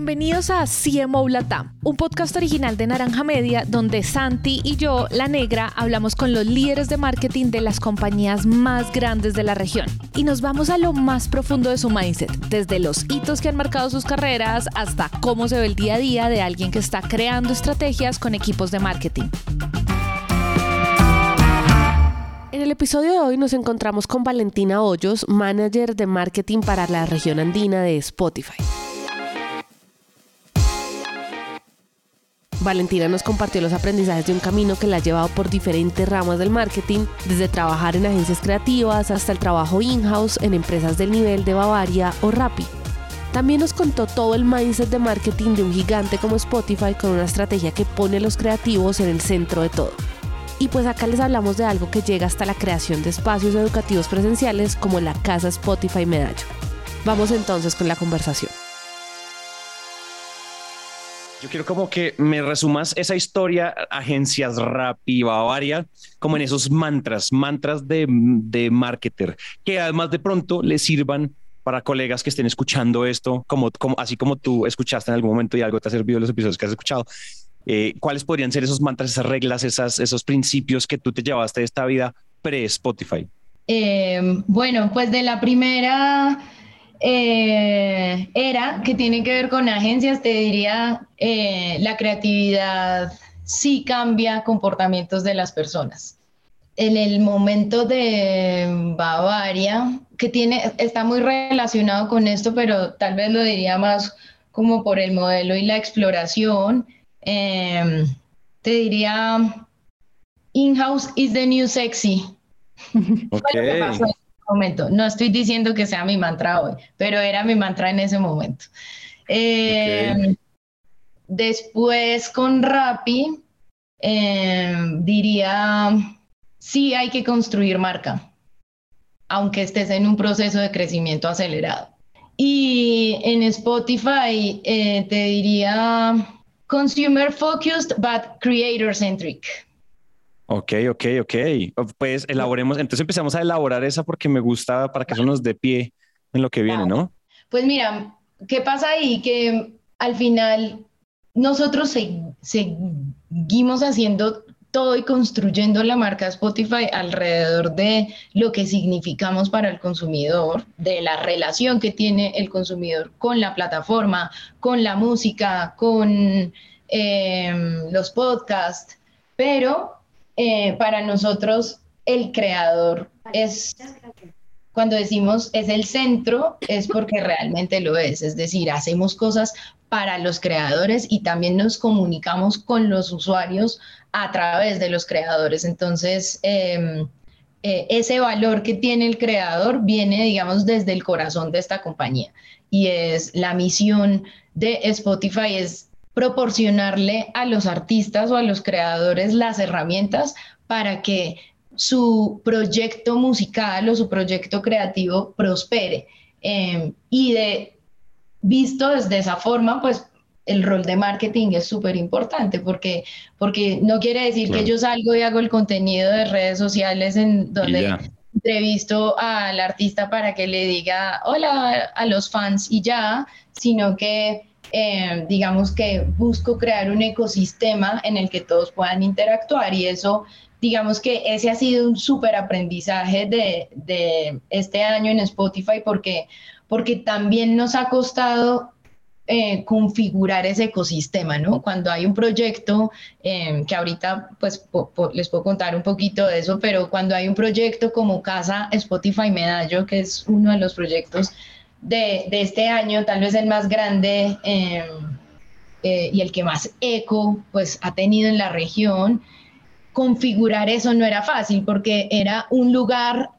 Bienvenidos a CMO Latam, un podcast original de Naranja Media donde Santi y yo, la negra, hablamos con los líderes de marketing de las compañías más grandes de la región y nos vamos a lo más profundo de su mindset, desde los hitos que han marcado sus carreras hasta cómo se ve el día a día de alguien que está creando estrategias con equipos de marketing. En el episodio de hoy nos encontramos con Valentina Hoyos, manager de marketing para la región andina de Spotify. Valentina nos compartió los aprendizajes de un camino que la ha llevado por diferentes ramas del marketing, desde trabajar en agencias creativas hasta el trabajo in-house en empresas del nivel de Bavaria o Rappi. También nos contó todo el mindset de marketing de un gigante como Spotify con una estrategia que pone a los creativos en el centro de todo. Y pues acá les hablamos de algo que llega hasta la creación de espacios educativos presenciales como la Casa Spotify Medallo. Vamos entonces con la conversación. Yo quiero como que me resumas esa historia, agencias Rappi, Bavaria, como en esos mantras, mantras de, de marketer, que además de pronto le sirvan para colegas que estén escuchando esto, como, como, así como tú escuchaste en algún momento y algo te ha servido los episodios que has escuchado. Eh, ¿Cuáles podrían ser esos mantras, esas reglas, esas, esos principios que tú te llevaste de esta vida pre-Spotify? Eh, bueno, pues de la primera eh, era que tiene que ver con agencias, te diría, eh, la creatividad sí cambia comportamientos de las personas. En el momento de Bavaria, que tiene, está muy relacionado con esto, pero tal vez lo diría más como por el modelo y la exploración, em, te diría, in-house is the new sexy. Okay momento. No estoy diciendo que sea mi mantra hoy, pero era mi mantra en ese momento. Eh, después con Rappi, eh, diría, sí hay que construir marca, aunque estés en un proceso de crecimiento acelerado. Y en Spotify eh, te diría consumer focused but creator centric. Ok, ok, ok. Pues elaboremos, entonces empezamos a elaborar esa porque me gusta para que eso nos dé pie en lo que viene, ¿no? Pues mira, ¿qué pasa ahí? Que al final nosotros seguimos haciendo todo y construyendo la marca Spotify alrededor de lo que significamos para el consumidor, de la relación que tiene el consumidor con la plataforma, con la música, con em, los podcasts, pero eh, para nosotros el creador es, cuando decimos es el centro, es porque realmente lo es, es decir, hacemos cosas para los creadores y también nos comunicamos con los usuarios a través de los creadores. Entonces, em, eh, ese valor que tiene el creador viene, digamos, desde el corazón de esta compañía y es la misión de Spotify es proporcionarle a los artistas o a los creadores las herramientas para que su proyecto musical o su proyecto creativo prospere. Em, y de visto desde esa forma, pues el rol de marketing es súper importante porque, porque no quiere decir que yo salgo y hago el contenido de redes sociales en donde entrevisto al artista para que le diga hola a los fans y ya, sino que eh, digamos que busco crear un ecosistema en el que todos puedan interactuar y eso, digamos que ese ha sido un súper aprendizaje de, este año en Spotify porque, porque también nos ha costado eh, configurar ese ecosistema, ¿no? Cuando hay un proyecto, eh, que ahorita pues les puedo contar un poquito de eso, pero cuando hay un proyecto como Casa Spotify Medallo, que es uno de los proyectos de, este año, tal vez el más grande em, eh, y el que más eco pues, ha tenido en la región, configurar eso no era fácil porque era un lugar,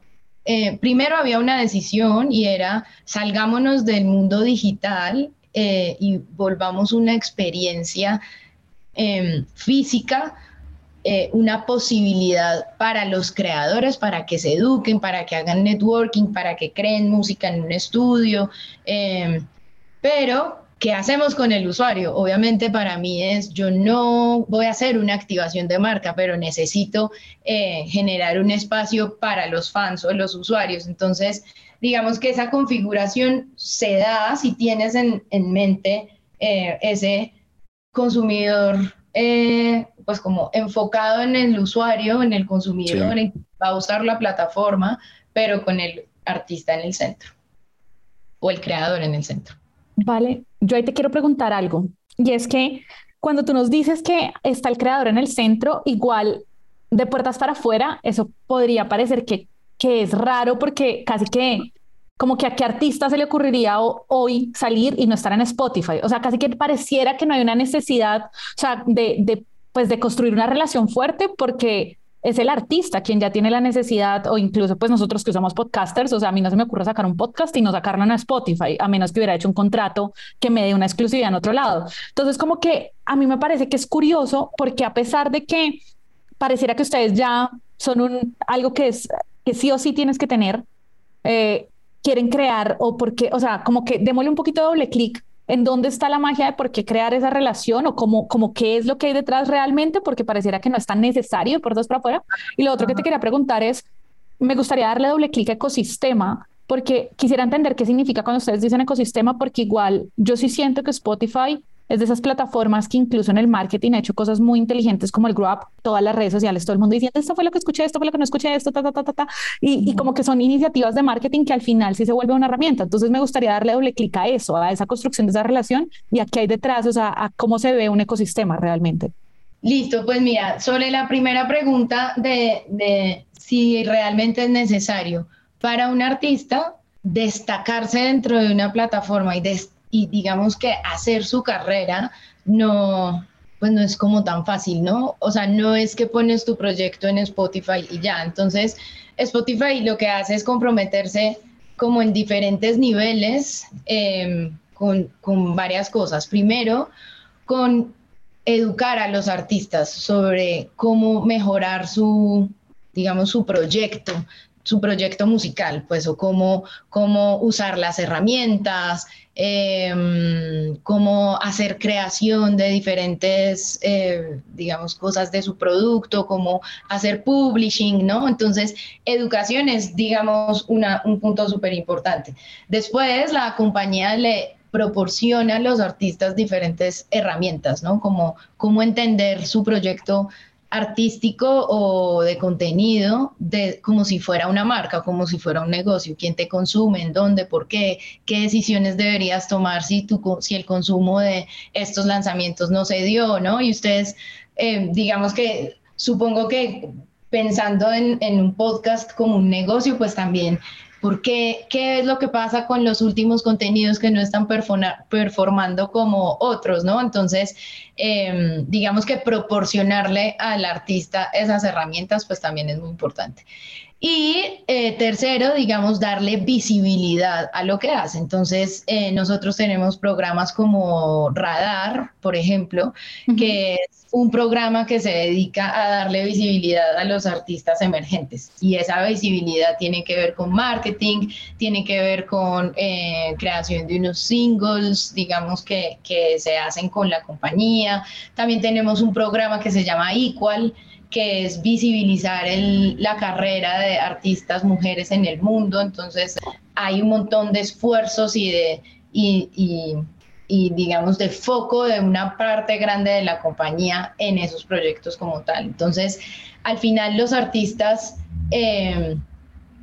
eh, primero había una decisión y era salgámonos del mundo digital eh, y volvamos una experiencia em, física eh, una posibilidad para los creadores, para que se eduquen, para que hagan networking, para que creen música en un estudio. Em, pero, ¿qué hacemos con el usuario? Obviamente para mí es, yo no voy a hacer una activación de marca, pero necesito eh, generar un espacio para los fans o los usuarios. Entonces, digamos que esa configuración se da si tienes en, en mente eh, ese consumidor eh, pues como enfocado en el usuario, en el consumidor, va a usar la plataforma, pero con el artista en el centro o el creador en el centro. Vale, yo ahí te quiero preguntar algo, y es que cuando tú nos dices que está el creador en el centro, igual de puertas para afuera, eso podría parecer que, que es raro porque casi que como que a qué artista se le ocurriría hoy salir y no estar en Spotify. O sea, casi que pareciera que no hay una necesidad, o sea, de, de, pues de construir una relación fuerte porque es el artista quien ya tiene la necesidad o incluso pues nosotros que usamos podcasters, o sea, a mí no se me ocurre sacar un podcast y no sacarlo en Spotify, a menos que hubiera hecho un contrato que me dé una exclusividad en otro lado. Entonces, como que a mí me parece que es curioso porque a pesar de que pareciera que ustedes ya son un, algo que es que sí o sí tienes que tener, eh, quieren crear o porque, o sea, como que démosle un poquito de doble clic en dónde está la magia de por qué crear esa relación o cómo, como qué es lo que hay detrás realmente, porque pareciera que no es tan necesario por dos para afuera. Y lo otro que te quería preguntar es, me gustaría darle doble clic a ecosistema, porque quisiera entender qué significa cuando ustedes dicen ecosistema, porque igual yo sí siento que Spotify es de esas plataformas que incluso en el marketing ha hecho cosas muy inteligentes como el Grow Up, todas las redes sociales, todo el mundo diciendo esto fue lo que escuché, esto fue lo que no escuché, esto, ta, ta, ta, ta, ta. Y, y como que son iniciativas de marketing que al final sí se vuelve una herramienta. Entonces me gustaría darle doble clic a eso, a esa construcción de esa relación y a qué hay detrás, o sea, a cómo se ve un ecosistema realmente. Listo, pues mira, sobre la primera pregunta de, de si realmente es necesario para un artista destacarse dentro de una plataforma y destacarse y digamos que hacer su carrera no, pues no es como tan fácil, ¿no? O sea, no es que pones tu proyecto en Spotify y ya. Entonces, Spotify lo que hace es comprometerse como en diferentes niveles em, con, con varias cosas. Primero, con educar a los artistas sobre cómo mejorar su, digamos, su proyecto, su proyecto musical, pues, o cómo, cómo usar las herramientas, eh, cómo hacer creación de diferentes, eh, digamos, cosas de su producto, cómo hacer publishing, ¿no? Entonces, educación es, digamos, una, un punto súper importante. Después, la compañía le proporciona a los artistas diferentes herramientas, ¿no? Como cómo entender su proyecto artístico o de contenido de, como si fuera una marca, como si fuera un negocio, quién te consume, en dónde, por qué, qué decisiones deberías tomar si, tu, si el consumo de estos lanzamientos no se dio, ¿no? Y ustedes, eh, digamos que supongo que pensando en, en un podcast como un negocio, pues también ¿Por qué? ¿Qué es lo que pasa con los últimos contenidos que no están performando como otros, no? Entonces, em, digamos que proporcionarle al artista esas herramientas, pues también es muy importante. Y eh, tercero, digamos, darle visibilidad a lo que hace. Entonces, eh, nosotros tenemos programas como Radar, por ejemplo, que es un programa que se dedica a darle visibilidad a los artistas emergentes. Y esa visibilidad tiene que ver con marketing, tiene que ver con eh, creación de unos singles, digamos, que, que se hacen con la compañía. También tenemos un programa que se llama Equal que es visibilizar la carrera de artistas mujeres en el mundo. Entonces hay un montón de esfuerzos y de, y, digamos, de foco de una parte grande de la compañía en esos proyectos como tal. Entonces, al final los artistas eh,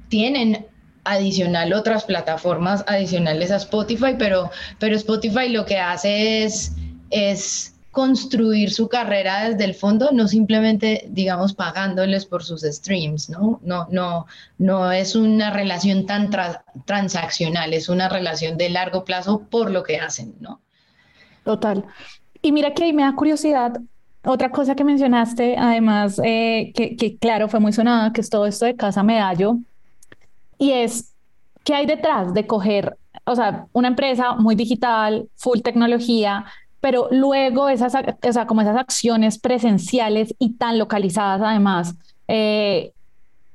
tienen adicional otras plataformas adicionales a Spotify, pero, pero Spotify lo que hace es, es construir su carrera desde el fondo, no simplemente, digamos, pagándoles por sus streams, ¿no? No, no, no es una relación tan transaccional, es una relación de largo plazo por lo que hacen, ¿no? Total. Y mira que ahí me da curiosidad, otra cosa que mencionaste, además, eh, que, que claro, fue muy sonada, que es todo esto de Casa Medallo, y es, ¿qué hay detrás de coger, o sea, una empresa muy digital, full tecnología, pero luego esas, o sea, como esas acciones presenciales y tan localizadas además, eh,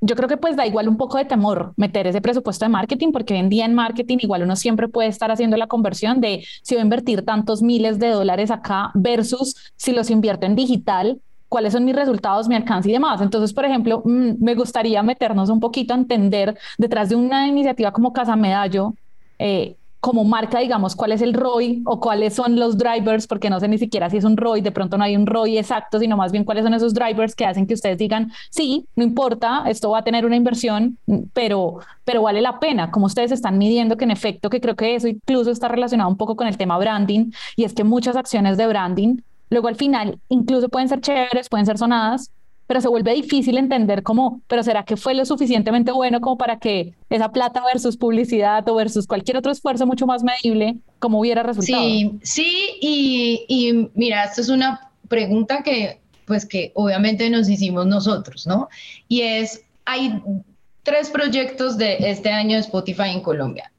yo creo que pues da igual un poco de temor meter ese presupuesto de marketing, porque hoy en día en marketing igual uno siempre puede estar haciendo la conversión de si voy a invertir tantos miles de dólares acá versus si los invierto en digital, cuáles son mis resultados, mi alcance y demás. Entonces, por ejemplo, mm, me gustaría meternos un poquito a entender detrás de una iniciativa como Casa Medallo, eh, como marca, digamos, cuál es el ROI o cuáles son los drivers, porque no sé ni siquiera si es un ROI, de pronto no hay un ROI exacto, sino más bien cuáles son esos drivers que hacen que ustedes digan, sí, no importa, esto va a tener una inversión, pero, pero vale la pena, como ustedes están midiendo que en efecto, que creo que eso incluso está relacionado un poco con el tema branding, y es que muchas acciones de branding, luego al final, incluso pueden ser chéveres, pueden ser sonadas, pero se vuelve difícil entender cómo, pero ¿será que fue lo suficientemente bueno como para que esa plata versus publicidad o versus cualquier otro esfuerzo mucho más medible, como hubiera resultado? Sí, sí, y, mira, esto es una pregunta que, pues que obviamente nos hicimos nosotros, ¿no? Y es, hay tres proyectos de este año de Spotify en Colombia.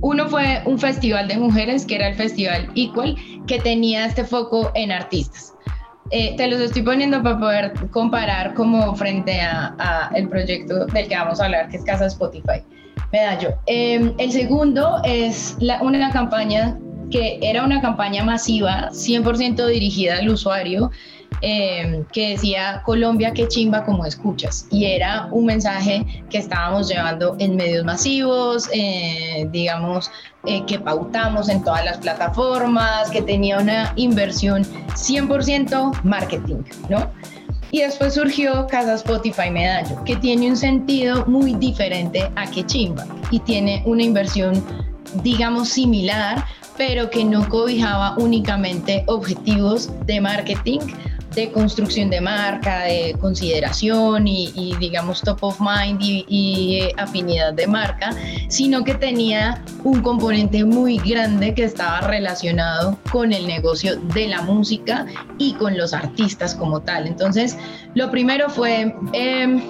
Uno fue un festival de mujeres, que era el Festival Equal, que tenía este foco en artistas. Eh, te los estoy poniendo para poder comparar como frente a, el proyecto del que vamos a hablar, que es Casa Spotify. Medallo. Eh, el segundo es una campaña que era una campaña masiva, 100% dirigida al usuario, Em, que decía Colombia, qué chimba como escuchas. Y era un mensaje que estábamos llevando en medios masivos, eh, digamos, eh, que pautamos en todas las plataformas, que tenía una inversión 100% marketing, ¿no? Y después surgió Casa Spotify Medallo, que tiene un sentido muy diferente a que chimba y tiene una inversión, digamos, similar, pero que no cobijaba únicamente objetivos de marketing, de construcción de marca, de consideración y, digamos top of mind y, eh, afinidad de marca, sino que tenía un componente muy grande que estaba relacionado con el negocio de la música y con los artistas como tal. Entonces, lo primero fue em,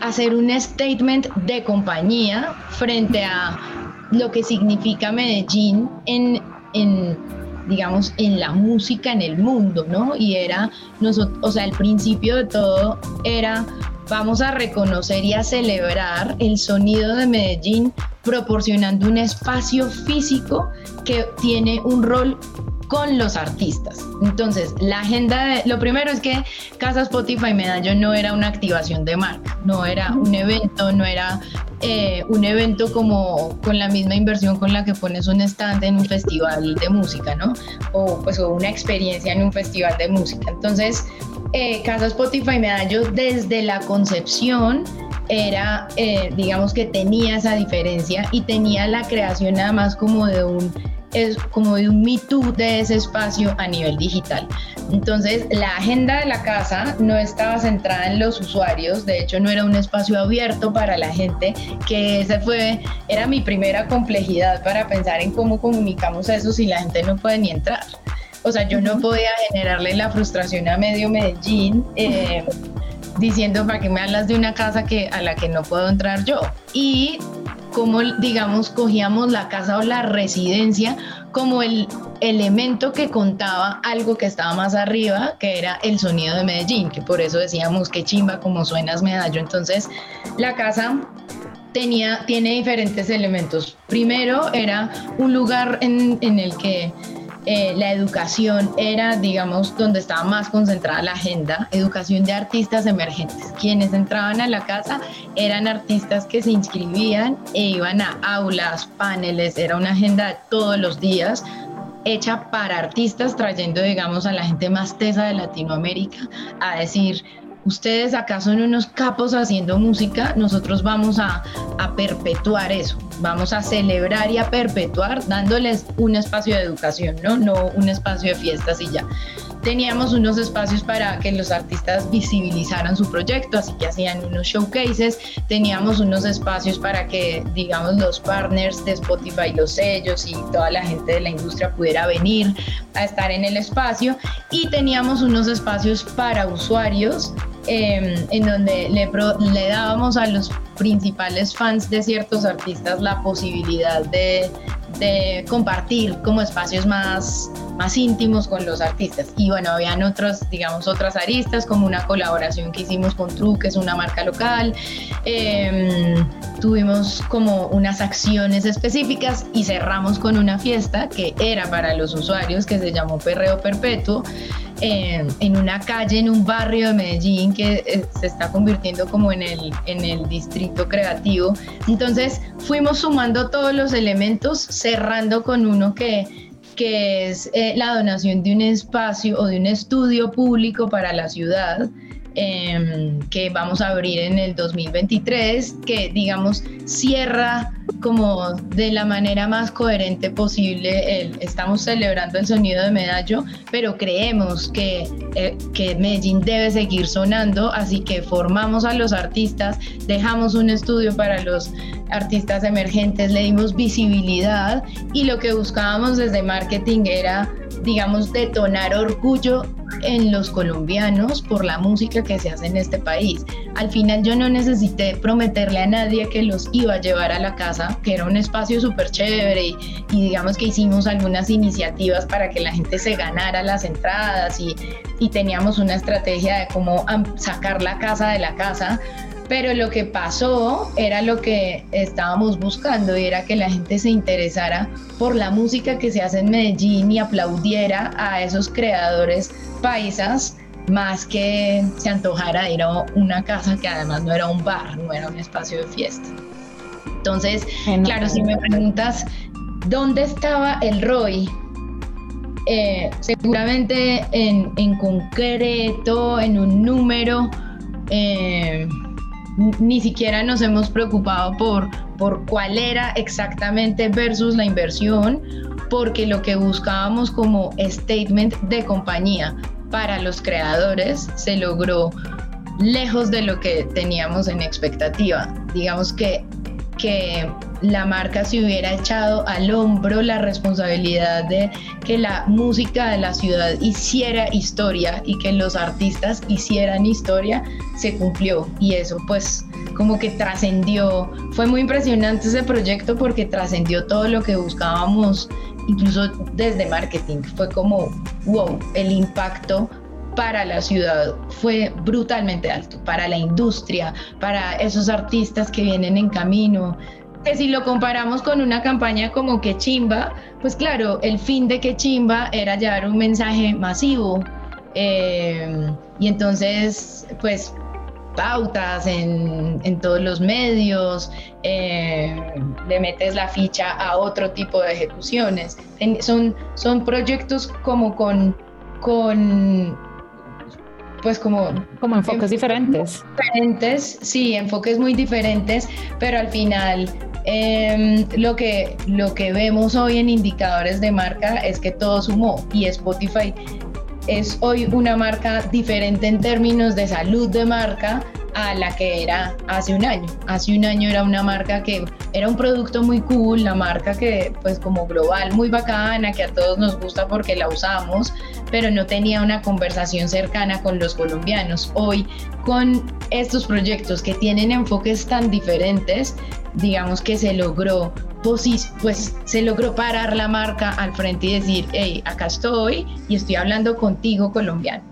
hacer un statement de compañía frente a lo que significa Medellín en, en digamos, en la música en el mundo, ¿no? Y era, nosotros, o sea, el principio de todo era, vamos a reconocer y a celebrar el sonido de Medellín proporcionando un espacio físico que tiene un rol con los artistas. Entonces, la agenda, de, lo primero es que Casa Spotify Medallo no era una activación de marca, no era un evento, no era eh, un evento como con la misma inversión con la que pones un stand en un festival de música, ¿no? O pues una experiencia en un festival de música. Entonces, eh, Casa Spotify Medallo desde la concepción era, eh, digamos que tenía esa diferencia y tenía la creación nada más como de un es como de un Me Too de ese espacio a nivel digital. Entonces, la agenda de la casa no estaba centrada en los usuarios, de hecho no era un espacio abierto para la gente, que ese fue, era mi primera complejidad para pensar en cómo comunicamos eso si la gente no puede ni entrar. O sea, yo no podía generarle la frustración a medio Medellín. Eh, diciendo para qué me hablas de una casa que a la que no puedo entrar yo y cómo, digamos, cogíamos la casa o la residencia como el elemento que contaba algo que estaba más arriba, que era el sonido de Medellín, que por eso decíamos que chimba como suenas medallo. Entonces, la casa tenía, tiene diferentes elementos. Primero, era un lugar en, en el que eh, la educación era, digamos, donde estaba más concentrada la agenda, educación de artistas emergentes. Quienes entraban a la casa eran artistas que se inscribían e iban a aulas, paneles, era una agenda todos los días hecha para artistas, trayendo, digamos, a la gente más tesa de Latinoamérica a decir, ustedes acá son unos capos haciendo música, nosotros vamos a, perpetuar eso, vamos a celebrar y a perpetuar dándoles un espacio de educación, ¿no? No un espacio de fiestas y ya. Teníamos unos espacios para que los artistas visibilizaran su proyecto, así que hacían unos showcases, teníamos unos espacios para que, digamos, los partners de Spotify, los sellos y toda la gente de la industria pudiera venir a estar en el espacio. Y teníamos unos espacios para usuarios em, en donde le, le dábamos a los principales fans de ciertos artistas la posibilidad de, de compartir como espacios más, más íntimos con los artistas. Y bueno, habían otros, digamos, otras aristas, como una colaboración que hicimos con True, que es una marca local. Em, tuvimos como unas acciones específicas y cerramos con una fiesta que era para los usuarios, que se llamó Perreo Perpetuo. En una calle, en un barrio de Medellín que eh, se está convirtiendo como en el, en el distrito creativo. Entonces fuimos sumando todos los elementos, cerrando con uno que, que es eh, la donación de un espacio o de un estudio público para la ciudad. Em, que vamos a abrir en el 2023, que digamos cierra como de la manera más coherente posible. Estamos celebrando el sonido de Medallo, pero creemos que, eh, que Medellín debe seguir sonando, así que formamos a los artistas, dejamos un estudio para los artistas emergentes, le dimos visibilidad y lo que buscábamos desde marketing era digamos, detonar orgullo en los colombianos por la música que se hace en este país. Al final yo no necesité prometerle a nadie que los iba a llevar a la casa, que era un espacio súper chévere y, digamos que hicimos algunas iniciativas para que la gente se ganara las entradas y, y teníamos una estrategia de cómo sacar la casa de la casa, pero lo que pasó era lo que estábamos buscando y era que la gente se interesara por la música que se hace en Medellín y aplaudiera a esos creadores paisas más que se antojara ir a una casa que además no era un bar, no era un espacio de fiesta. Entonces, claro, si me preguntas dónde estaba el ROI, eh, seguramente en, en, concreto, en un número, eh, ni siquiera nos hemos preocupado por, por cuál era exactamente versus la inversión, porque lo que buscábamos como statement de compañía para los creadores se logró lejos de lo que teníamos en expectativa. Digamos que, que la marca se hubiera echado al hombro la responsabilidad de que la música de la ciudad hiciera historia y que los artistas hicieran historia, se cumplió y eso pues como que trascendió. Fue muy impresionante ese proyecto porque trascendió todo lo que buscábamos, incluso desde marketing. Fue como, wow, el impacto para la ciudad fue brutalmente alto, para la industria, para esos artistas que vienen en camino, que si lo comparamos con una campaña como Que Chimba, pues claro, el fin de Que Chimba era llevar un mensaje masivo. Eh, y entonces, pues pautas en, en todos los medios, eh, le metes la ficha a otro tipo de ejecuciones. son, son proyectos como con, con pues como... Como enfoques diferentes. Diferentes, sí, enfoques muy diferentes, pero al final Em, lo, que, lo que vemos hoy en indicadores de marca es que todo sumó y Spotify es hoy una marca diferente en términos de salud de marca a la que era hace un año. Hace un año era una marca que era un producto muy cool, la marca que pues como global muy bacana, que a todos nos gusta porque la usamos, pero no tenía una conversación cercana con los colombianos. Hoy con estos proyectos que tienen enfoques tan diferentes, digamos que se logró pues se logró parar la marca al frente y decir, hey, acá estoy y estoy hablando contigo colombiano.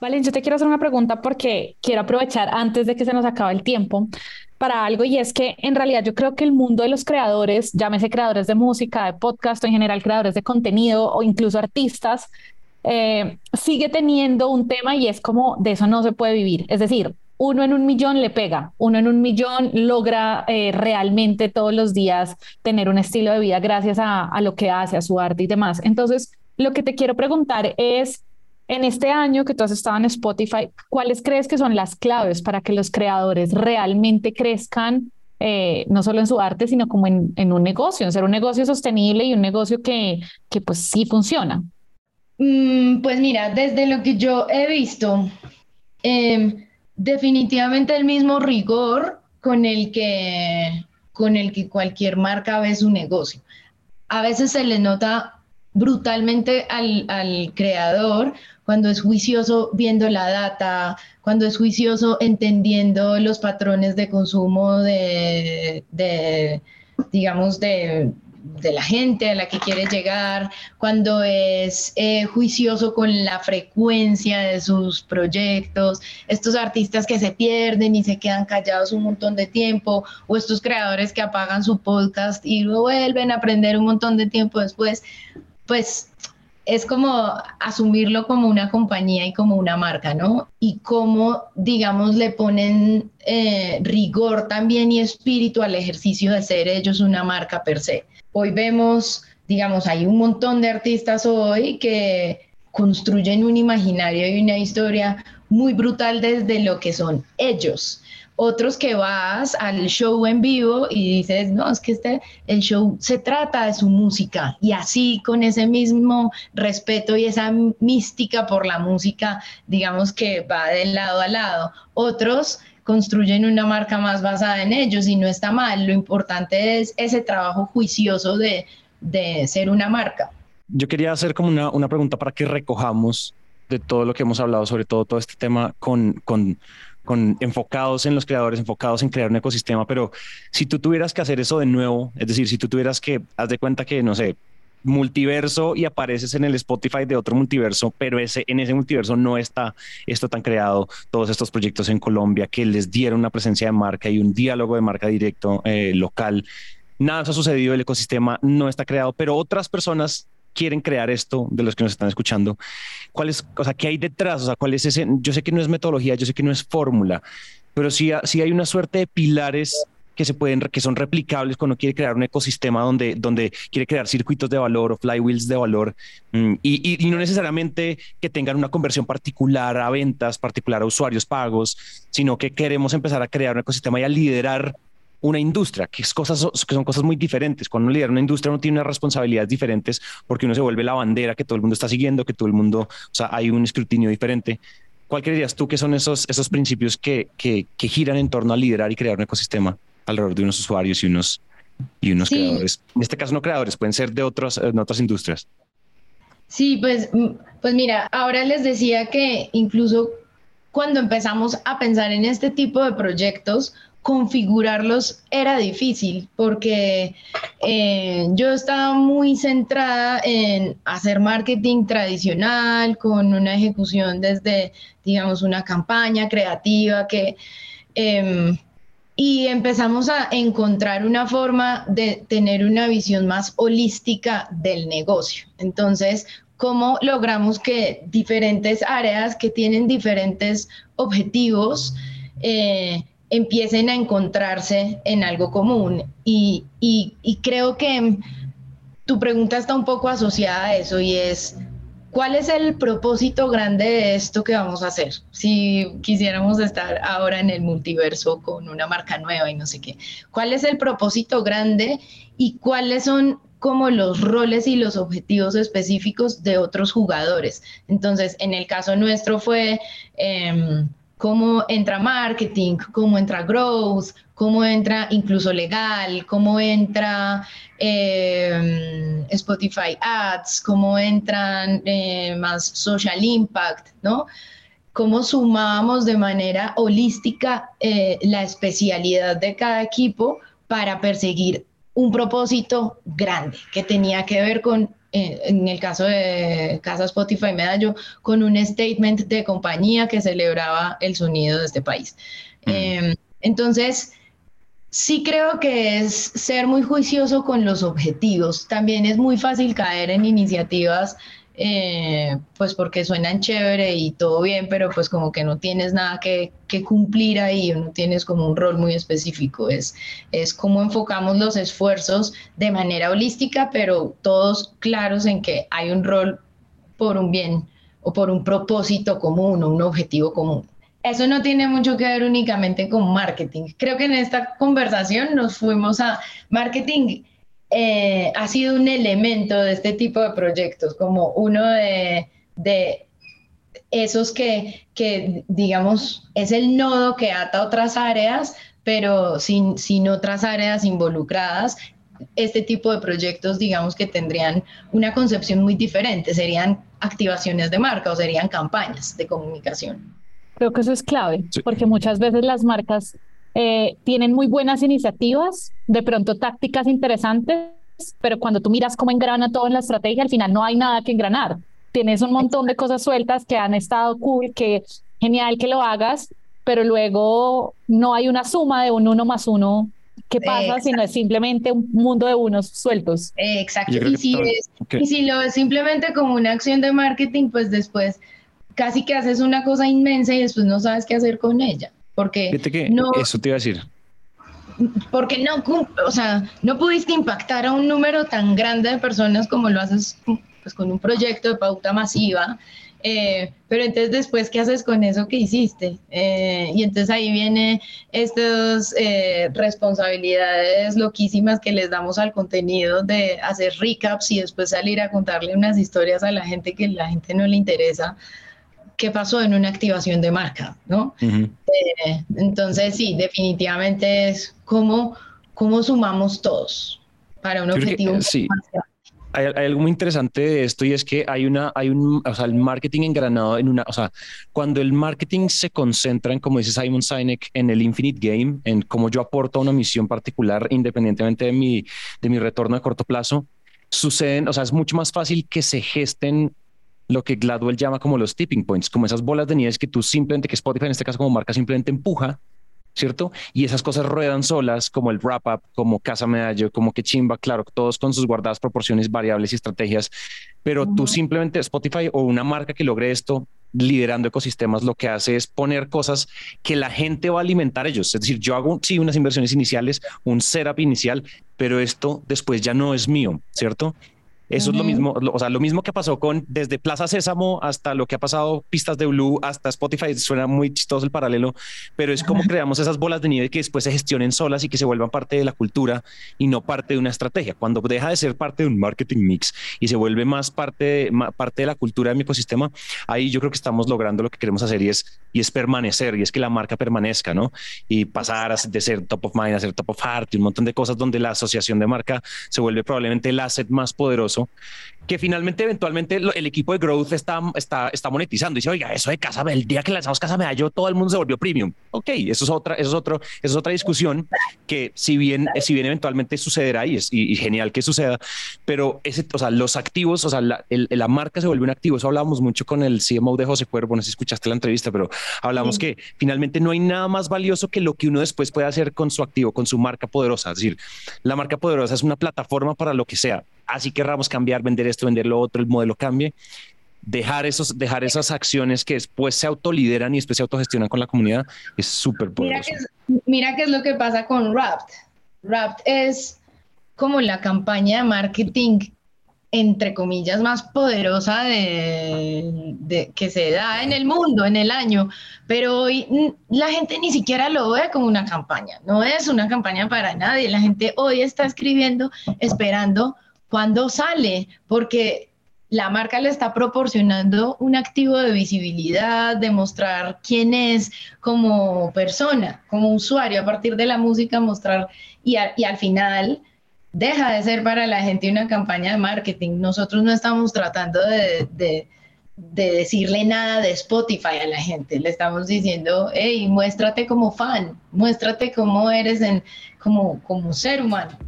Vale, yo te quiero hacer una pregunta porque quiero aprovechar antes de que se nos acabe el tiempo para algo y es que en realidad yo creo que el mundo de los creadores, llámese creadores de música, de podcast o en general creadores de contenido o incluso artistas, eh, sigue teniendo un tema y es como de eso no se puede vivir. Es decir, uno en un millón le pega, uno en un millón logra eh, realmente todos los días tener un estilo de vida gracias a, a lo que hace, a su arte y demás. Entonces, lo que te quiero preguntar es, en este año que tú has estado en Spotify, ¿cuáles crees que son las claves para que los creadores realmente crezcan, eh, no solo en su arte, sino como en, en, un negocio, en ser un negocio sostenible y un negocio que, que pues sí funciona? Mm, pues mira, desde lo que yo he visto, em, definitivamente el mismo rigor con el que con el que cualquier marca ve su negocio. A veces se le nota brutalmente al, al creador cuando es juicioso viendo la data, cuando es juicioso entendiendo los patrones de consumo de, de digamos, de, de la gente a la que quiere llegar, cuando es eh, juicioso con la frecuencia de sus proyectos, estos artistas que se pierden y se quedan callados un montón de tiempo, o estos creadores que apagan su podcast y lo vuelven a aprender un montón de tiempo después, pues es como asumirlo como una compañía y como una marca, ¿no? Y cómo, digamos, le ponen eh, rigor también y espíritu al ejercicio de ser ellos una marca per se. Hoy vemos, digamos, hay un montón de artistas hoy que construyen un imaginario y una historia muy brutal desde lo que son ellos otros que vas al show en vivo y dices, no, es que este, el show se trata de su música y así con ese mismo respeto y esa mística por la música, digamos que va de lado a lado. Otros construyen una marca más basada en ellos y no está mal, lo importante es ese trabajo juicioso de, de ser una marca. Yo quería hacer como una, una pregunta para que recojamos de todo lo que hemos hablado, sobre todo todo este tema con, con con enfocados en los creadores, enfocados en crear un ecosistema, pero si tú tuvieras que hacer eso de nuevo, es decir, si tú tuvieras que, haz de cuenta que, no sé, multiverso y apareces en el Spotify de otro multiverso, pero ese, en ese multiverso no está esto tan creado, todos estos proyectos en Colombia que les dieron una presencia de marca y un diálogo de marca directo eh, local. Nada ha sucedido, el ecosistema no está creado, pero otras personas quieren crear esto, de los que nos están escuchando, ¿cuál es, o sea, qué hay detrás? O sea, ¿cuál es ese? Yo sé que no es metodología, yo sé que no es fórmula, pero sí, sí hay una suerte de pilares que se pueden, que son replicables cuando quiere crear un ecosistema donde, donde quiere crear circuitos de valor o flywheels de valor mm, y, y, no necesariamente que tengan una conversión particular a ventas, particular a usuarios pagos, sino que queremos empezar a crear un ecosistema y a liderar una industria, que, es cosas, que son cosas muy diferentes. Cuando uno lidera una industria, uno tiene unas responsabilidades diferentes porque uno se vuelve la bandera que todo el mundo está siguiendo, que todo el mundo, o sea, hay un escrutinio diferente. ¿Cuál creerías tú que son esos, esos principios que, que, giran en torno a liderar y crear un ecosistema alrededor de unos usuarios y unos, y unos creadores? En este caso, no creadores, pueden ser de, otras de otras industrias. Sí, pues, pues mira, ahora les decía que incluso cuando empezamos a pensar en este tipo de proyectos, configurarlos era difícil porque eh, yo estaba muy centrada en hacer marketing tradicional con una ejecución desde, digamos, una campaña creativa que... Em, y empezamos a encontrar una forma de tener una visión más holística del negocio. Entonces, ¿cómo logramos que diferentes áreas que tienen diferentes objetivos eh, empiecen a encontrarse en algo común. Y, creo que tu pregunta está un poco asociada a eso y es, ¿cuál es el propósito grande de esto que vamos a hacer? Si quisiéramos estar ahora en el multiverso con una marca nueva y no sé qué, ¿cuál es el propósito grande y cuáles son como los roles y los objetivos específicos de otros jugadores? Entonces, en el caso nuestro fue... Em, cómo entra marketing, cómo entra growth, cómo entra incluso legal, cómo entra eh, Spotify Ads, cómo entran eh, más social impact, ¿no? Cómo sumamos de manera holística eh, la especialidad de cada equipo para perseguir un propósito grande que tenía que ver con en el caso de Casa Spotify Medallo, con un statement de compañía que celebraba el sonido de este país. Mm. Em, entonces, sí creo que es ser muy juicioso con los objetivos. También es muy fácil caer en iniciativas eh, pues porque suenan chévere y todo bien, pero pues como que no tienes nada que, cumplir ahí, no tienes como un rol muy específico. Es, es cómo enfocamos los esfuerzos de manera holística, pero todos claros en que hay un rol por un bien o por un propósito común o un objetivo común. Eso no tiene mucho que ver únicamente con marketing. Creo que en esta conversación nos fuimos a marketing eh, ha sido un elemento de este tipo de proyectos, como uno de, esos que, que, digamos, es el nodo que ata otras áreas, pero sin, sin otras áreas involucradas. Este tipo de proyectos, digamos que tendrían una concepción muy diferente, serían activaciones de marca o serían campañas de comunicación. Creo que eso es clave, porque muchas veces las marcas eh, tienen muy buenas iniciativas, de pronto tácticas interesantes, pero cuando tú miras cómo engrana todo en la estrategia, al final no hay nada que engranar. Tienes un montón de cosas sueltas que han estado cool, que genial que lo hagas, pero luego no hay una suma de un uno más uno ¿Qué pasa si no es simplemente un mundo de unos sueltos? Exacto. Y si, y si, lo es simplemente como una acción de marketing, pues después casi que haces una cosa inmensa y después no sabes qué hacer con ella. Porque no, eso te iba a decir. Porque no, o sea, no pudiste impactar a un número tan grande de personas como lo haces pues, con un proyecto de pauta masiva eh, pero entonces después, ¿qué haces con eso que hiciste? Eh, y entonces ahí viene estas eh, responsabilidades loquísimas que les damos al contenido de hacer recaps y después salir a contarle unas historias a la gente que la gente no le interesa. ¿Qué pasó en una activación de marca? ¿no? entonces, sí, definitivamente es cómo, cómo sumamos todos para un objetivo más grande hay, algo muy interesante de esto y es que hay una, hay un, o sea, el marketing engranado en una, o sea, cuando el marketing se concentra en, como dice Simon Sinek, en el infinite game, en cómo yo aporto una misión particular independientemente de mi, de mi retorno a corto plazo, suceden, o sea, es mucho más fácil que se gesten lo que Gladwell llama como los tipping points, como esas bolas de nieve que tú simplemente, que Spotify en este caso como marca simplemente empuja ¿cierto? Y esas cosas ruedan solas, como el wrap up, como Casa Medallo, como que chimba, claro, todos con sus guardadas proporciones, variables y estrategias, pero tú simplemente Spotify o una marca que logre esto liderando ecosistemas lo que hace es poner cosas que la gente va a alimentar ellos. Es decir, yo hago sí unas inversiones iniciales, un setup inicial, pero esto después ya no es mío, ¿cierto? Eso es lo mismo, o sea, lo mismo que pasó con desde Plaza Sésamo hasta lo que ha pasado pistas de Blue hasta Spotify. Suena muy chistoso el paralelo, pero es como creamos esas bolas de nieve que después se gestionen solas y que se vuelvan parte de la cultura y no parte de una estrategia. Cuando deja de ser parte de un marketing mix y se vuelve más parte de, parte de la cultura de mi ecosistema, ahí yo creo que estamos logrando lo que queremos hacer y es, y es permanecer y es que la marca permanezca, ¿no? Y pasar de ser top of mind a ser top of heart y un montón de cosas donde la asociación de marca se vuelve probablemente el asset más poderoso que finalmente eventualmente el equipo de Growth está, está, está monetizando. Y dice, oiga, eso de Casa, el día que lanzamos Casa Medallo, todo el mundo se volvió premium. Ok, eso es otra, eso es otro, eso es otra discusión que si bien, si bien eventualmente sucederá y es y, genial que suceda, pero ese, o sea, los activos, o sea, la, la, marca se vuelve un activo. Eso hablábamos mucho con el CMO de José Cuervo, no sé si escuchaste la entrevista, pero hablamos que finalmente no hay nada más valioso que lo que uno después puede hacer con su activo, con su marca poderosa. Es decir, la marca poderosa es una plataforma para lo que sea así querramos cambiar, vender esto, vender lo otro, el modelo cambie, dejar, esos, dejar esas acciones que después se autolideran y después se autogestionan con la comunidad es súper poderoso. Mira qué es lo que pasa con Rapt. Rapt es como la campaña de marketing entre comillas, más poderosa de, que se da en el mundo, en el año, pero hoy la gente ni siquiera lo ve como una campaña, no es una campaña para nadie, la gente hoy está escribiendo esperando cuando sale, porque la marca le está proporcionando un activo de visibilidad, de mostrar quién es como persona, como usuario, a partir de la música, mostrar, y, al final deja de ser para la gente una campaña de marketing. Nosotros no estamos tratando de, decirle nada de Spotify a la gente, le estamos diciendo, hey, muéstrate como fan, muéstrate cómo eres como ser humano.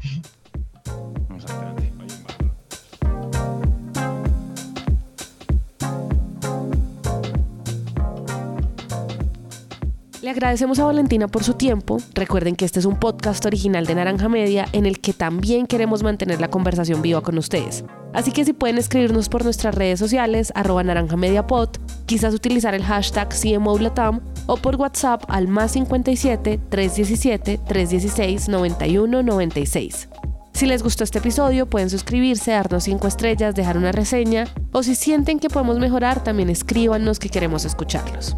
Agradecemos a Valentina por su tiempo. Recuerden que este es un podcast original de Naranja Media en el que también queremos mantener la conversación viva con ustedes. Así que si pueden escribirnos por nuestras redes sociales, arroba naranja media pod, quizás utilizar el hashtag CMOLATAM o por WhatsApp al más 57 317 316 91 96. Si les gustó este episodio, pueden suscribirse, darnos 5 estrellas, dejar una reseña o si sienten que podemos mejorar, también escríbanos que queremos escucharlos.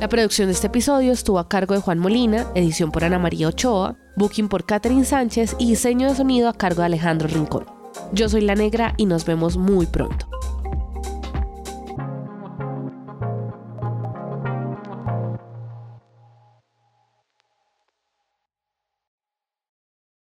La producción de este episodio estuvo a cargo de Juan Molina, edición por Ana María Ochoa, booking por Catherine Sánchez y diseño de sonido a cargo de Alejandro Rincón. Yo soy La Negra y nos vemos muy pronto.